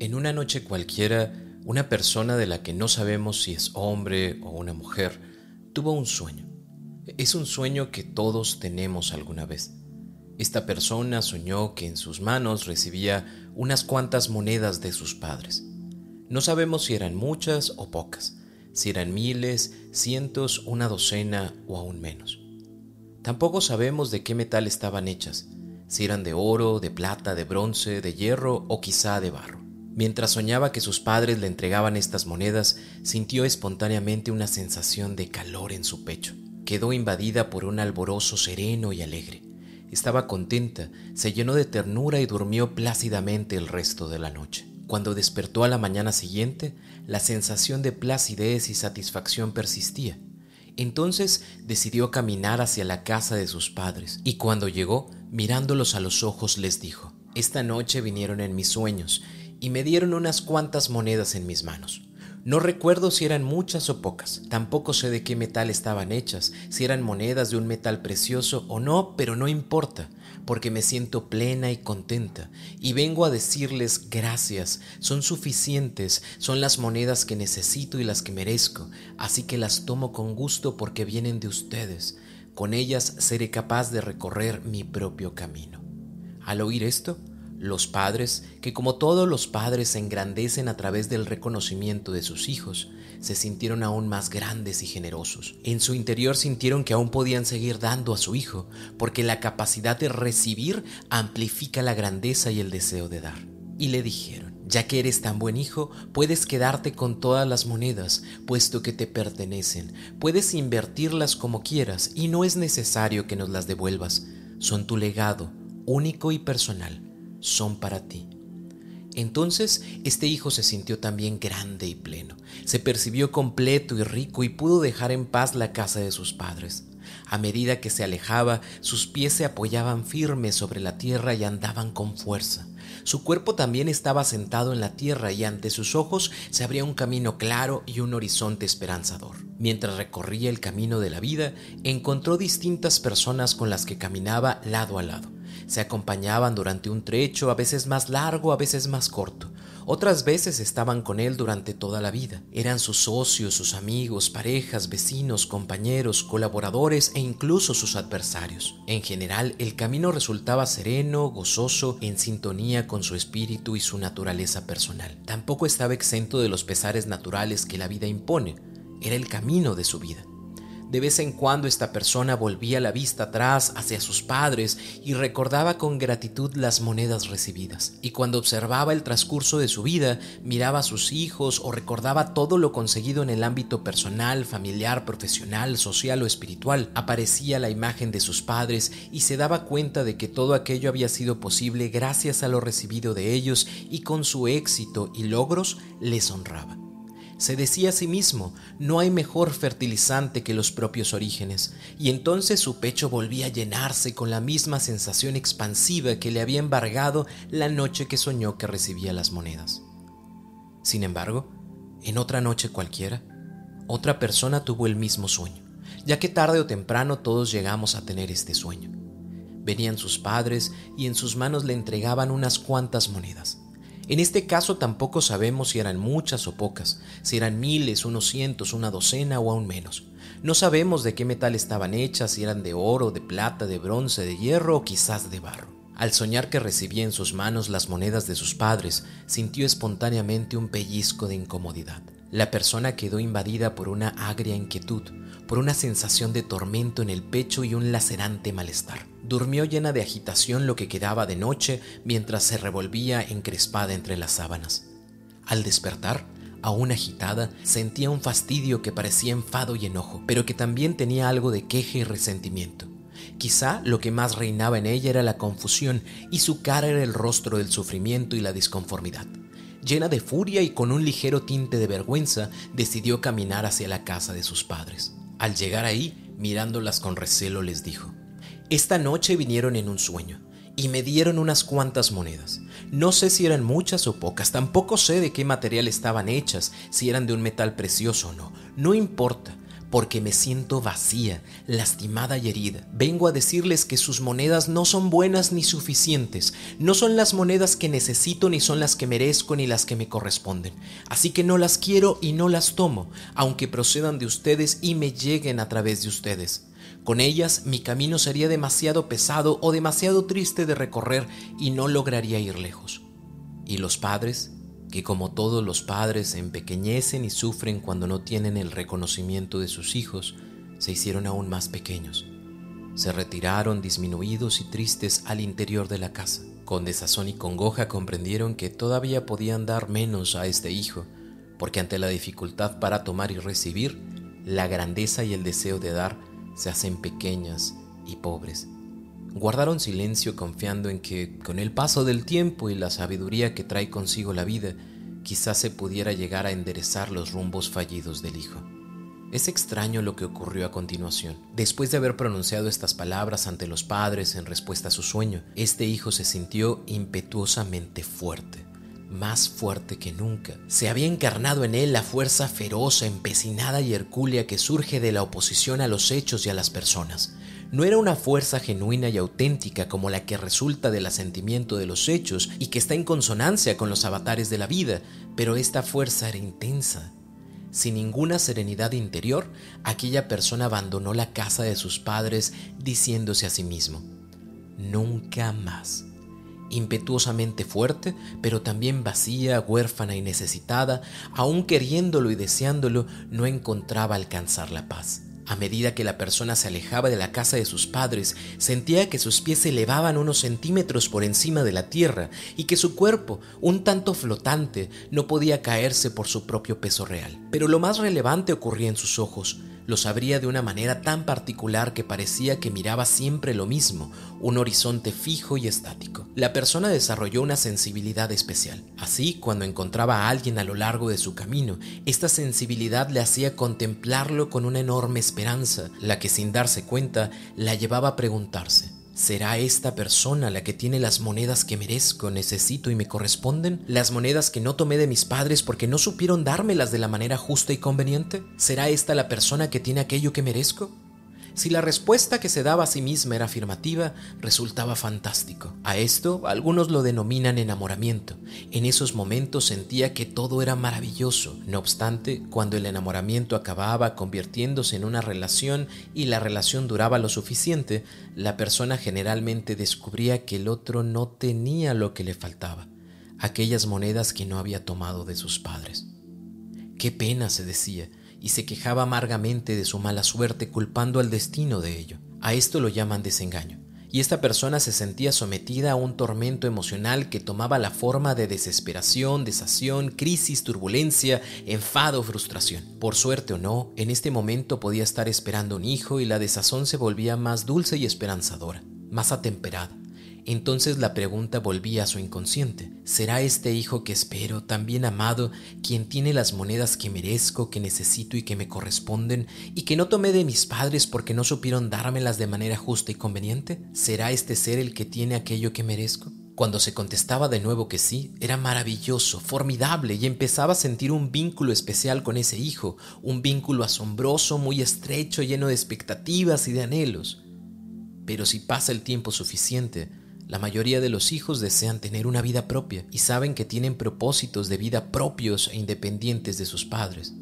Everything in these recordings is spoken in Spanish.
En una noche cualquiera, una persona de la que no sabemos si es hombre o una mujer tuvo un sueño. Es un sueño que todos tenemos alguna vez. Esta persona soñó que en sus manos recibía unas cuantas monedas de sus padres. No sabemos si eran muchas o pocas, si eran miles, cientos, una docena o aún menos. Tampoco sabemos de qué metal estaban hechas, si eran de oro, de plata, de bronce, de hierro o quizá de barro. Mientras soñaba que sus padres le entregaban estas monedas, sintió espontáneamente una sensación de calor en su pecho. Quedó invadida por un alborozo sereno y alegre. Estaba contenta, se llenó de ternura y durmió plácidamente el resto de la noche. Cuando despertó a la mañana siguiente, la sensación de placidez y satisfacción persistía. Entonces decidió caminar hacia la casa de sus padres, y cuando llegó, mirándolos a los ojos, les dijo, Esta noche vinieron en mis sueños, y me dieron unas cuantas monedas en mis manos. No recuerdo si eran muchas o pocas, tampoco sé de qué metal estaban hechas, si eran monedas de un metal precioso o no, pero no importa, porque me siento plena y contenta, y vengo a decirles gracias, son suficientes, son las monedas que necesito y las que merezco, así que las tomo con gusto porque vienen de ustedes, con ellas seré capaz de recorrer mi propio camino. Al oír esto, los padres, que como todos los padres se engrandecen a través del reconocimiento de sus hijos, se sintieron aún más grandes y generosos. En su interior sintieron que aún podían seguir dando a su hijo, porque la capacidad de recibir amplifica la grandeza y el deseo de dar. Y le dijeron, ya que eres tan buen hijo, puedes quedarte con todas las monedas, puesto que te pertenecen, puedes invertirlas como quieras y no es necesario que nos las devuelvas, son tu legado, único y personal son para ti. Entonces este hijo se sintió también grande y pleno, se percibió completo y rico y pudo dejar en paz la casa de sus padres. A medida que se alejaba, sus pies se apoyaban firmes sobre la tierra y andaban con fuerza. Su cuerpo también estaba sentado en la tierra y ante sus ojos se abría un camino claro y un horizonte esperanzador. Mientras recorría el camino de la vida, encontró distintas personas con las que caminaba lado a lado. Se acompañaban durante un trecho, a veces más largo, a veces más corto. Otras veces estaban con él durante toda la vida. Eran sus socios, sus amigos, parejas, vecinos, compañeros, colaboradores e incluso sus adversarios. En general, el camino resultaba sereno, gozoso, en sintonía con su espíritu y su naturaleza personal. Tampoco estaba exento de los pesares naturales que la vida impone. Era el camino de su vida. De vez en cuando esta persona volvía la vista atrás hacia sus padres y recordaba con gratitud las monedas recibidas. Y cuando observaba el transcurso de su vida, miraba a sus hijos o recordaba todo lo conseguido en el ámbito personal, familiar, profesional, social o espiritual, aparecía la imagen de sus padres y se daba cuenta de que todo aquello había sido posible gracias a lo recibido de ellos y con su éxito y logros les honraba. Se decía a sí mismo, no hay mejor fertilizante que los propios orígenes, y entonces su pecho volvía a llenarse con la misma sensación expansiva que le había embargado la noche que soñó que recibía las monedas. Sin embargo, en otra noche cualquiera, otra persona tuvo el mismo sueño, ya que tarde o temprano todos llegamos a tener este sueño. Venían sus padres y en sus manos le entregaban unas cuantas monedas. En este caso tampoco sabemos si eran muchas o pocas, si eran miles, unos cientos, una docena o aún menos. No sabemos de qué metal estaban hechas, si eran de oro, de plata, de bronce, de hierro o quizás de barro. Al soñar que recibía en sus manos las monedas de sus padres, sintió espontáneamente un pellizco de incomodidad. La persona quedó invadida por una agria inquietud, por una sensación de tormento en el pecho y un lacerante malestar. Durmió llena de agitación lo que quedaba de noche mientras se revolvía encrespada entre las sábanas. Al despertar, aún agitada, sentía un fastidio que parecía enfado y enojo, pero que también tenía algo de queja y resentimiento. Quizá lo que más reinaba en ella era la confusión y su cara era el rostro del sufrimiento y la disconformidad. Llena de furia y con un ligero tinte de vergüenza, decidió caminar hacia la casa de sus padres. Al llegar ahí, mirándolas con recelo, les dijo, Esta noche vinieron en un sueño y me dieron unas cuantas monedas. No sé si eran muchas o pocas, tampoco sé de qué material estaban hechas, si eran de un metal precioso o no. No importa porque me siento vacía, lastimada y herida. Vengo a decirles que sus monedas no son buenas ni suficientes, no son las monedas que necesito ni son las que merezco ni las que me corresponden. Así que no las quiero y no las tomo, aunque procedan de ustedes y me lleguen a través de ustedes. Con ellas mi camino sería demasiado pesado o demasiado triste de recorrer y no lograría ir lejos. Y los padres que como todos los padres empequeñecen y sufren cuando no tienen el reconocimiento de sus hijos, se hicieron aún más pequeños. Se retiraron disminuidos y tristes al interior de la casa. Con desazón y congoja comprendieron que todavía podían dar menos a este hijo, porque ante la dificultad para tomar y recibir, la grandeza y el deseo de dar se hacen pequeñas y pobres. Guardaron silencio confiando en que, con el paso del tiempo y la sabiduría que trae consigo la vida, quizás se pudiera llegar a enderezar los rumbos fallidos del hijo. Es extraño lo que ocurrió a continuación. Después de haber pronunciado estas palabras ante los padres en respuesta a su sueño, este hijo se sintió impetuosamente fuerte, más fuerte que nunca. Se había encarnado en él la fuerza feroz, empecinada y hercúlea que surge de la oposición a los hechos y a las personas no era una fuerza genuina y auténtica como la que resulta del asentimiento de los hechos y que está en consonancia con los avatares de la vida, pero esta fuerza era intensa. Sin ninguna serenidad interior, aquella persona abandonó la casa de sus padres diciéndose a sí mismo, nunca más. Impetuosamente fuerte, pero también vacía, huérfana y necesitada, aun queriéndolo y deseándolo, no encontraba alcanzar la paz. A medida que la persona se alejaba de la casa de sus padres, sentía que sus pies se elevaban unos centímetros por encima de la tierra y que su cuerpo, un tanto flotante, no podía caerse por su propio peso real. Pero lo más relevante ocurría en sus ojos los abría de una manera tan particular que parecía que miraba siempre lo mismo, un horizonte fijo y estático. La persona desarrolló una sensibilidad especial. Así, cuando encontraba a alguien a lo largo de su camino, esta sensibilidad le hacía contemplarlo con una enorme esperanza, la que sin darse cuenta la llevaba a preguntarse, ¿Será esta persona la que tiene las monedas que merezco, necesito y me corresponden? ¿Las monedas que no tomé de mis padres porque no supieron dármelas de la manera justa y conveniente? ¿Será esta la persona que tiene aquello que merezco? Si la respuesta que se daba a sí misma era afirmativa, resultaba fantástico. A esto algunos lo denominan enamoramiento. En esos momentos sentía que todo era maravilloso. No obstante, cuando el enamoramiento acababa convirtiéndose en una relación y la relación duraba lo suficiente, la persona generalmente descubría que el otro no tenía lo que le faltaba, aquellas monedas que no había tomado de sus padres. Qué pena, se decía, y se quejaba amargamente de su mala suerte culpando al destino de ello. A esto lo llaman desengaño. Y esta persona se sentía sometida a un tormento emocional que tomaba la forma de desesperación, desación, crisis, turbulencia, enfado, frustración. Por suerte o no, en este momento podía estar esperando un hijo y la desazón se volvía más dulce y esperanzadora, más atemperada. Entonces la pregunta volvía a su inconsciente. ¿Será este hijo que espero, tan bien amado, quien tiene las monedas que merezco, que necesito y que me corresponden, y que no tomé de mis padres porque no supieron dármelas de manera justa y conveniente? ¿Será este ser el que tiene aquello que merezco? Cuando se contestaba de nuevo que sí, era maravilloso, formidable, y empezaba a sentir un vínculo especial con ese hijo, un vínculo asombroso, muy estrecho, lleno de expectativas y de anhelos. Pero si pasa el tiempo suficiente, la mayoría de los hijos desean tener una vida propia y saben que tienen propósitos de vida propios e independientes de sus padres.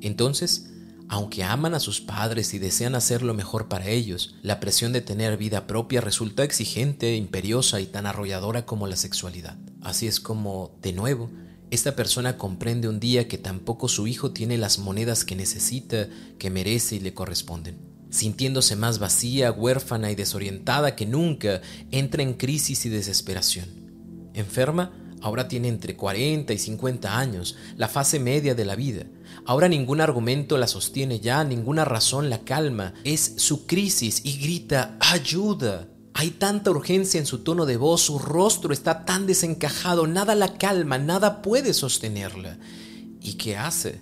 Entonces, aunque aman a sus padres y desean hacer lo mejor para ellos, la presión de tener vida propia resulta exigente, imperiosa y tan arrolladora como la sexualidad. Así es como, de nuevo, esta persona comprende un día que tampoco su hijo tiene las monedas que necesita, que merece y le corresponden sintiéndose más vacía, huérfana y desorientada que nunca, entra en crisis y desesperación. Enferma, Ahora tiene entre 40 y 50 años, la fase media de la vida. Ahora ningún argumento la sostiene ya, ninguna razón la calma. Es su crisis y grita, ayuda. Hay tanta urgencia en su tono de voz, su rostro está tan desencajado, nada la calma, nada puede sostenerla. ¿Y qué hace?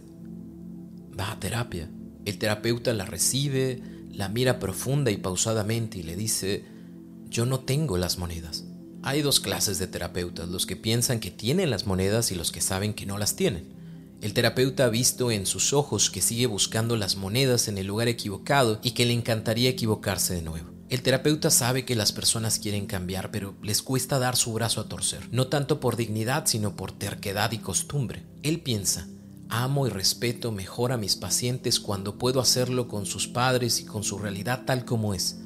Va a terapia. El terapeuta la recibe, la mira profunda y pausadamente y le dice, yo no tengo las monedas. Hay dos clases de terapeutas, los que piensan que tienen las monedas y los que saben que no las tienen. El terapeuta ha visto en sus ojos que sigue buscando las monedas en el lugar equivocado y que le encantaría equivocarse de nuevo. El terapeuta sabe que las personas quieren cambiar, pero les cuesta dar su brazo a torcer, no tanto por dignidad, sino por terquedad y costumbre. Él piensa, amo y respeto mejor a mis pacientes cuando puedo hacerlo con sus padres y con su realidad tal como es.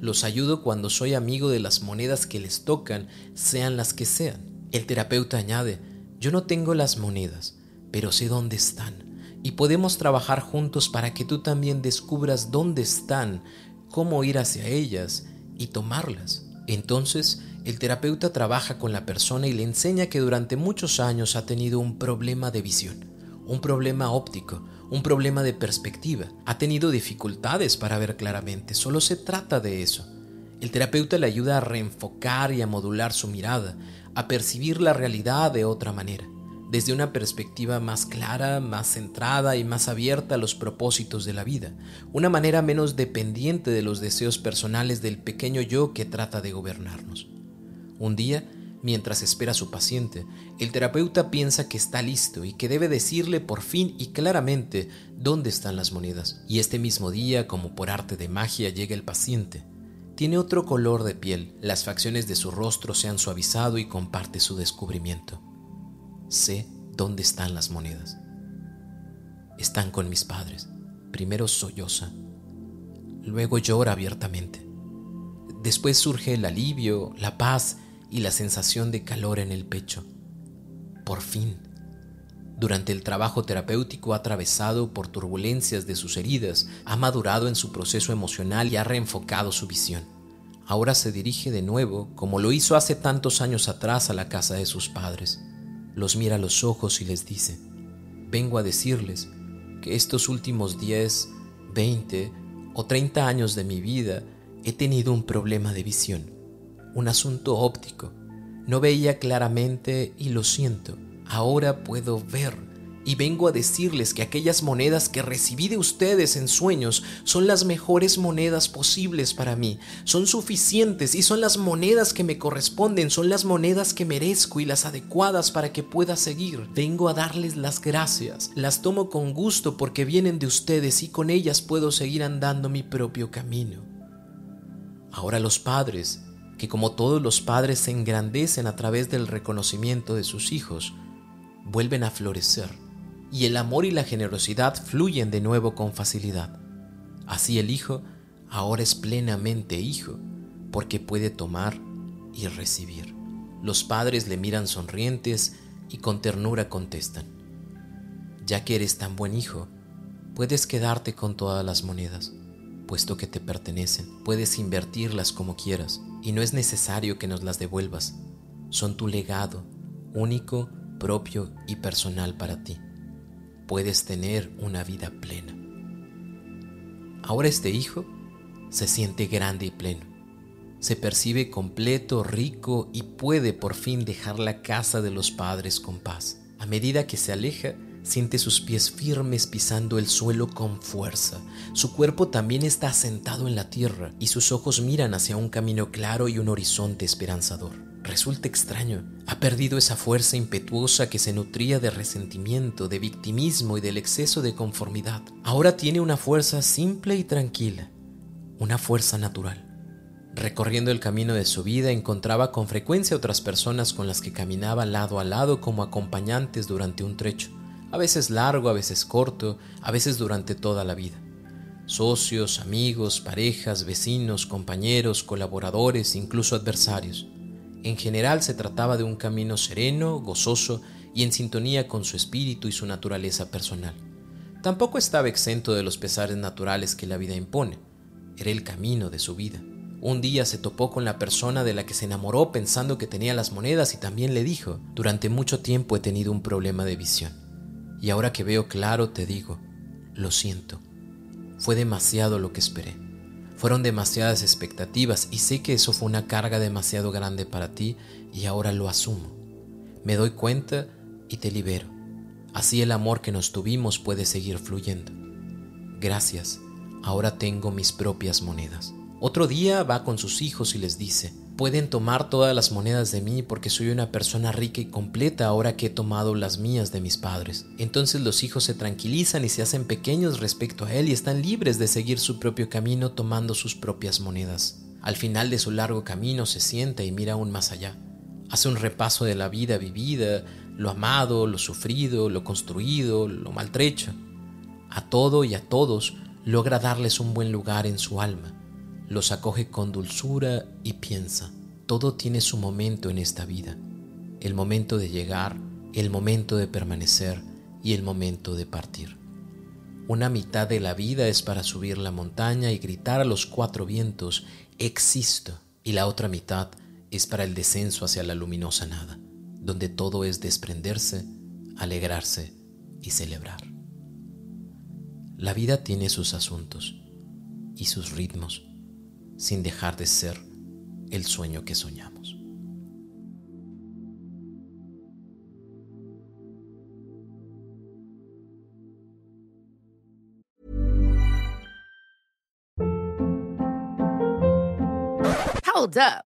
Los ayudo cuando soy amigo de las monedas que les tocan, sean las que sean. El terapeuta añade, yo no tengo las monedas, pero sé dónde están. Y podemos trabajar juntos para que tú también descubras dónde están, cómo ir hacia ellas y tomarlas. Entonces, el terapeuta trabaja con la persona y le enseña que durante muchos años ha tenido un problema de visión, un problema óptico, un problema de perspectiva. Ha tenido dificultades para ver claramente. Solo se trata de eso. El terapeuta le ayuda a reenfocar y a modular su mirada, a percibir la realidad de otra manera, desde una perspectiva más clara, más centrada y más abierta a los propósitos de la vida, una manera menos dependiente de los deseos personales del pequeño yo que trata de gobernarnos. Un día, Mientras espera a su paciente, el terapeuta piensa que está listo y que debe decirle por fin y claramente dónde están las monedas. Y este mismo día, como por arte de magia, llega el paciente. Tiene otro color de piel, las facciones de su rostro se han suavizado y comparte su descubrimiento. Sé dónde están las monedas. Están con mis padres. Primero solloza, luego llora abiertamente. Después surge el alivio, la paz y la sensación de calor en el pecho. Por fin, durante el trabajo terapéutico ha atravesado por turbulencias de sus heridas, ha madurado en su proceso emocional y ha reenfocado su visión. Ahora se dirige de nuevo, como lo hizo hace tantos años atrás, a la casa de sus padres. Los mira a los ojos y les dice, vengo a decirles que estos últimos 10, 20 o 30 años de mi vida he tenido un problema de visión un asunto óptico. No veía claramente y lo siento. Ahora puedo ver y vengo a decirles que aquellas monedas que recibí de ustedes en sueños son las mejores monedas posibles para mí, son suficientes y son las monedas que me corresponden, son las monedas que merezco y las adecuadas para que pueda seguir. Vengo a darles las gracias, las tomo con gusto porque vienen de ustedes y con ellas puedo seguir andando mi propio camino. Ahora los padres que como todos los padres se engrandecen a través del reconocimiento de sus hijos, vuelven a florecer y el amor y la generosidad fluyen de nuevo con facilidad. Así el hijo ahora es plenamente hijo porque puede tomar y recibir. Los padres le miran sonrientes y con ternura contestan, ya que eres tan buen hijo, puedes quedarte con todas las monedas puesto que te pertenecen. Puedes invertirlas como quieras y no es necesario que nos las devuelvas. Son tu legado, único, propio y personal para ti. Puedes tener una vida plena. Ahora este hijo se siente grande y pleno. Se percibe completo, rico y puede por fin dejar la casa de los padres con paz. A medida que se aleja, Siente sus pies firmes pisando el suelo con fuerza. Su cuerpo también está asentado en la tierra y sus ojos miran hacia un camino claro y un horizonte esperanzador. Resulta extraño. Ha perdido esa fuerza impetuosa que se nutría de resentimiento, de victimismo y del exceso de conformidad. Ahora tiene una fuerza simple y tranquila, una fuerza natural. Recorriendo el camino de su vida encontraba con frecuencia otras personas con las que caminaba lado a lado como acompañantes durante un trecho a veces largo, a veces corto, a veces durante toda la vida. Socios, amigos, parejas, vecinos, compañeros, colaboradores, incluso adversarios. En general se trataba de un camino sereno, gozoso y en sintonía con su espíritu y su naturaleza personal. Tampoco estaba exento de los pesares naturales que la vida impone. Era el camino de su vida. Un día se topó con la persona de la que se enamoró pensando que tenía las monedas y también le dijo, durante mucho tiempo he tenido un problema de visión. Y ahora que veo claro te digo, lo siento. Fue demasiado lo que esperé. Fueron demasiadas expectativas y sé que eso fue una carga demasiado grande para ti y ahora lo asumo. Me doy cuenta y te libero. Así el amor que nos tuvimos puede seguir fluyendo. Gracias, ahora tengo mis propias monedas. Otro día va con sus hijos y les dice, pueden tomar todas las monedas de mí porque soy una persona rica y completa ahora que he tomado las mías de mis padres. Entonces los hijos se tranquilizan y se hacen pequeños respecto a él y están libres de seguir su propio camino tomando sus propias monedas. Al final de su largo camino se sienta y mira aún más allá. Hace un repaso de la vida vivida, lo amado, lo sufrido, lo construido, lo maltrecho. A todo y a todos logra darles un buen lugar en su alma los acoge con dulzura y piensa, todo tiene su momento en esta vida, el momento de llegar, el momento de permanecer y el momento de partir. Una mitad de la vida es para subir la montaña y gritar a los cuatro vientos, existo, y la otra mitad es para el descenso hacia la luminosa nada, donde todo es desprenderse, alegrarse y celebrar. La vida tiene sus asuntos y sus ritmos sin dejar de ser el sueño que soñamos. Hold up.